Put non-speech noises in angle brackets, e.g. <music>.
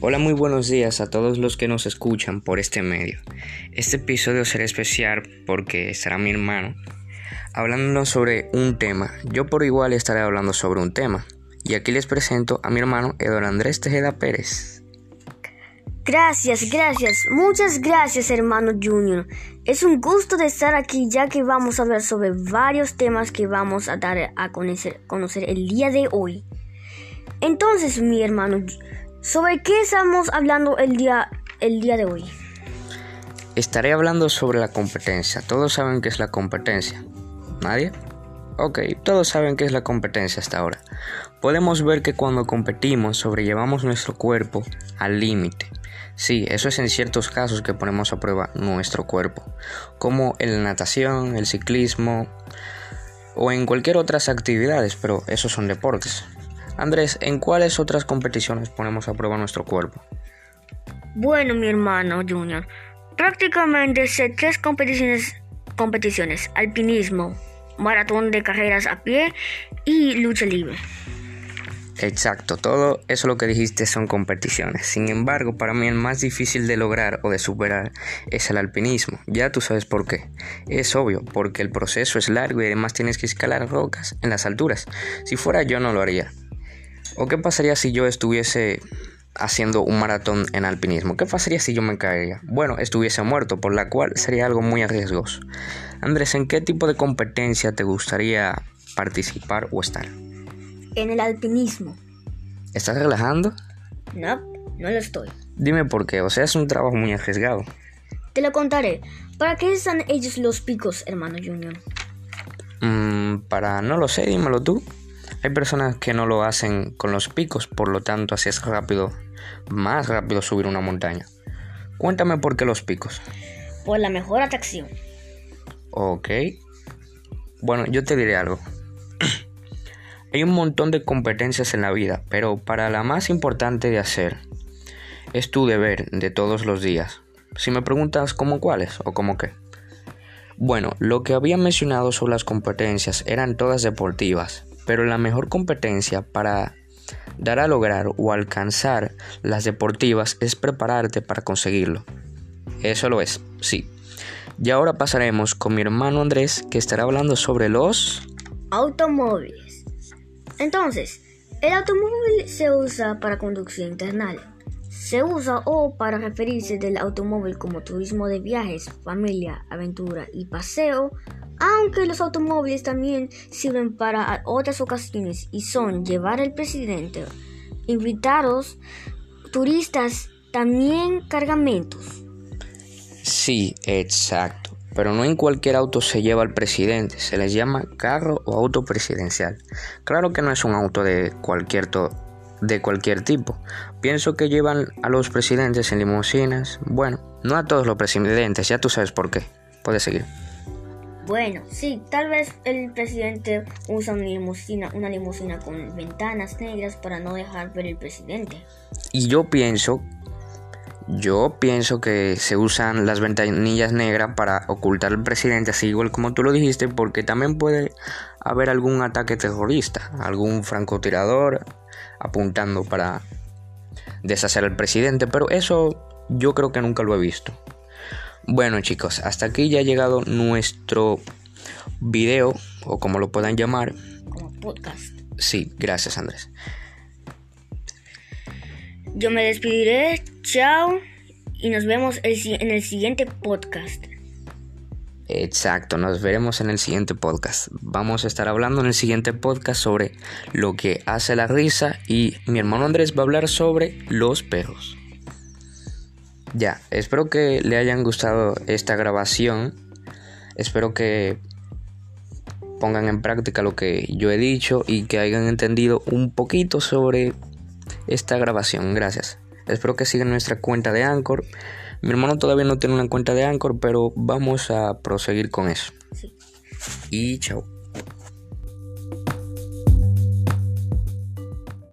Hola, muy buenos días a todos los que nos escuchan por este medio. Este episodio será especial porque estará mi hermano hablando sobre un tema. Yo por igual estaré hablando sobre un tema. Y aquí les presento a mi hermano Eduardo Andrés Tejeda Pérez. Gracias, gracias, muchas gracias hermano Junior. Es un gusto de estar aquí ya que vamos a hablar sobre varios temas que vamos a dar a conocer, conocer el día de hoy. Entonces, mi hermano, ¿sobre qué estamos hablando el día, el día de hoy? Estaré hablando sobre la competencia. Todos saben qué es la competencia. ¿Nadie? Ok, todos saben qué es la competencia hasta ahora. Podemos ver que cuando competimos sobrellevamos nuestro cuerpo al límite. Sí, eso es en ciertos casos que ponemos a prueba nuestro cuerpo, como en la natación, el ciclismo o en cualquier otras actividades, pero esos son deportes. Andrés, ¿en cuáles otras competiciones ponemos a prueba nuestro cuerpo? Bueno, mi hermano Junior, prácticamente sé tres competiciones, competiciones, alpinismo, maratón de carreras a pie y lucha libre. Exacto, todo eso lo que dijiste son competiciones. Sin embargo, para mí el más difícil de lograr o de superar es el alpinismo. Ya tú sabes por qué. Es obvio, porque el proceso es largo y además tienes que escalar rocas en las alturas. Si fuera yo no lo haría. ¿O qué pasaría si yo estuviese haciendo un maratón en alpinismo? ¿Qué pasaría si yo me caería? Bueno, estuviese muerto, por la cual sería algo muy arriesgoso. Andrés, ¿en qué tipo de competencia te gustaría participar o estar? En el alpinismo. ¿Estás relajando? No, no lo estoy. Dime por qué, o sea, es un trabajo muy arriesgado. Te lo contaré. ¿Para qué están ellos los picos, hermano Junior? Mm, para, no lo sé, dímelo tú. Hay personas que no lo hacen con los picos, por lo tanto así es rápido, más rápido subir una montaña. Cuéntame por qué los picos. Por la mejor atracción. Ok. Bueno, yo te diré algo. <clears throat> Hay un montón de competencias en la vida, pero para la más importante de hacer es tu deber de todos los días. Si me preguntas cómo cuáles o cómo qué. Bueno, lo que había mencionado sobre las competencias eran todas deportivas, pero la mejor competencia para dar a lograr o alcanzar las deportivas es prepararte para conseguirlo. Eso lo es, sí. Y ahora pasaremos con mi hermano Andrés que estará hablando sobre los automóviles. Entonces, el automóvil se usa para conducción internal. Se usa o para referirse del automóvil como turismo de viajes, familia, aventura y paseo, aunque los automóviles también sirven para otras ocasiones y son llevar al presidente, invitados, turistas, también cargamentos. Sí, exacto. Pero no en cualquier auto se lleva al presidente, se les llama carro o auto presidencial. Claro que no es un auto de cualquier, de cualquier tipo. Pienso que llevan a los presidentes en limusinas. Bueno, no a todos los presidentes, ya tú sabes por qué. Puedes seguir. Bueno, sí, tal vez el presidente usa una limusina, una limusina con ventanas negras para no dejar ver el presidente. Y yo pienso, yo pienso que se usan las ventanillas negras para ocultar al presidente, así igual como tú lo dijiste, porque también puede haber algún ataque terrorista, algún francotirador apuntando para deshacer al presidente, pero eso yo creo que nunca lo he visto. Bueno chicos, hasta aquí ya ha llegado nuestro video, o como lo puedan llamar. Como podcast. Sí, gracias Andrés. Yo me despediré, chao, y nos vemos en el siguiente podcast. Exacto, nos veremos en el siguiente podcast. Vamos a estar hablando en el siguiente podcast sobre lo que hace la risa y mi hermano Andrés va a hablar sobre los perros. Ya, espero que le hayan gustado esta grabación. Espero que pongan en práctica lo que yo he dicho y que hayan entendido un poquito sobre esta grabación. Gracias. Espero que sigan nuestra cuenta de Anchor. Mi hermano todavía no tiene una cuenta de Anchor, pero vamos a proseguir con eso. Sí. Y chao.